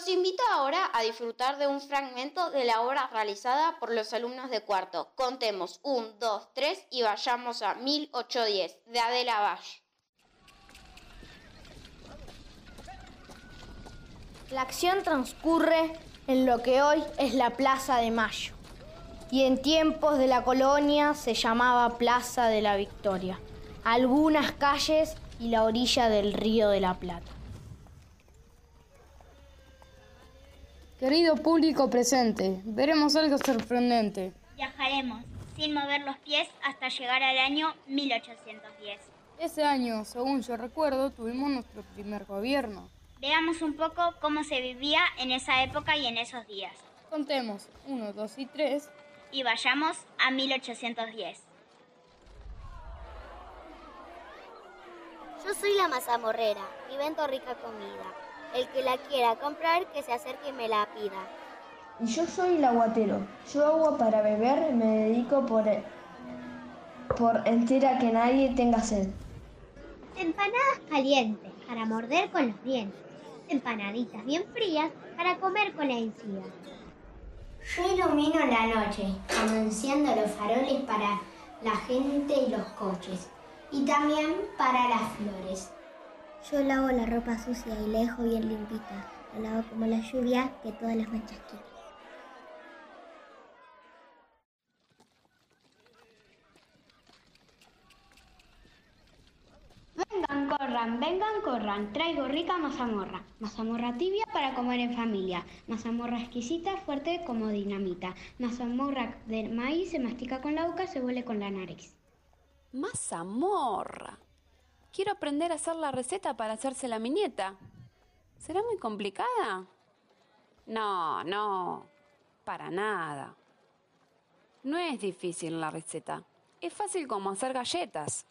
Los invito ahora a disfrutar de un fragmento de la obra realizada por los alumnos de cuarto. Contemos un, dos, tres y vayamos a 1810 de Adela Valle. La acción transcurre en lo que hoy es la Plaza de Mayo y en tiempos de la colonia se llamaba Plaza de la Victoria. Algunas calles y la orilla del río de la Plata. Querido público presente, veremos algo sorprendente. Viajaremos sin mover los pies hasta llegar al año 1810. Ese año, según yo recuerdo, tuvimos nuestro primer gobierno. Veamos un poco cómo se vivía en esa época y en esos días. Contemos 1, 2 y 3 y vayamos a 1810. Yo soy la mazamorrera y vendo rica comida. El que la quiera comprar, que se acerque y me la pida. Y yo soy el aguatero. Yo agua para beber me dedico por, por entera que nadie tenga sed. Empanadas calientes para morder con los dientes. Empanaditas bien frías para comer con la encía. Yo ilumino la noche, como enciendo los faroles para la gente y los coches, y también para las flores. Yo lavo la ropa sucia y la dejo bien limpita. La lavo como la lluvia que todas las manchas quieren. Vengan, corran, vengan, corran. Traigo rica mazamorra. Mazamorra tibia para comer en familia. Mazamorra exquisita, fuerte como dinamita. Mazamorra de maíz se mastica con la boca, se huele con la nariz. Mazamorra. Quiero aprender a hacer la receta para hacérsela a mi nieta. ¿Será muy complicada? No, no, para nada. No es difícil la receta. Es fácil como hacer galletas.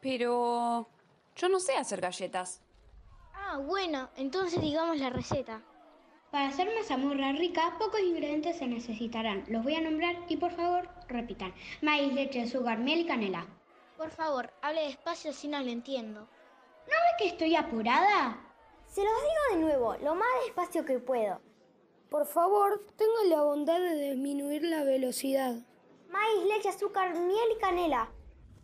Pero yo no sé hacer galletas. Ah, bueno, entonces digamos la receta. Para hacer mazamorra rica, pocos ingredientes se necesitarán. Los voy a nombrar y por favor repitan. Maíz, leche, azúcar, miel y canela. Por favor, hable despacio si no lo entiendo. ¿No ve que estoy apurada? Se los digo de nuevo, lo más despacio que puedo. Por favor, tenga la bondad de disminuir la velocidad. Maíz, leche, azúcar, miel y canela.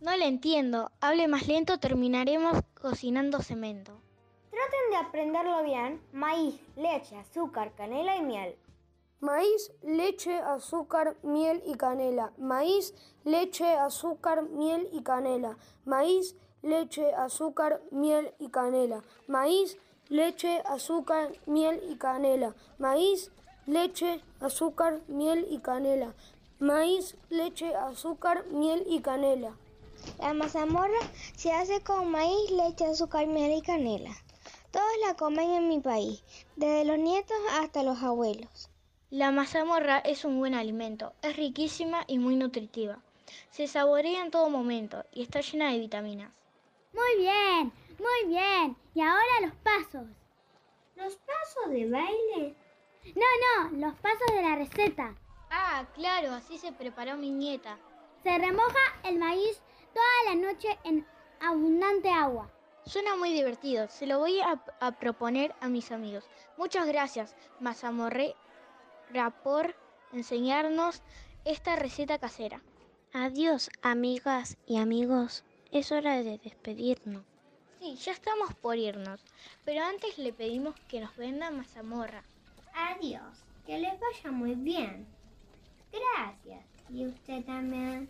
No le entiendo. Hable más lento, terminaremos cocinando cemento. Traten de aprenderlo bien. Maíz, leche, azúcar, canela y miel. Maíz, leche, azúcar, miel y canela. Maíz, leche, azúcar, miel y canela. Maíz, leche, azúcar, miel y canela. Maíz, leche, azúcar, miel y canela. Maíz, leche, azúcar, miel y canela. Maíz, leche, azúcar, miel y canela. La mazamorra se hace con maíz, leche, azúcar, miel y canela. Todos la comen en mi país, desde los nietos hasta los abuelos. La mazamorra es un buen alimento, es riquísima y muy nutritiva. Se saborea en todo momento y está llena de vitaminas. Muy bien, muy bien. Y ahora los pasos. ¿Los pasos de baile? No, no, los pasos de la receta. Ah, claro, así se preparó mi nieta. Se remoja el maíz toda la noche en abundante agua. Suena muy divertido, se lo voy a, a proponer a mis amigos. Muchas gracias, Mazamorre, por enseñarnos esta receta casera. Adiós, amigas y amigos. Es hora de despedirnos. Sí, ya estamos por irnos, pero antes le pedimos que nos venda mazamorra. Adiós, que les vaya muy bien. Gracias. Y usted también.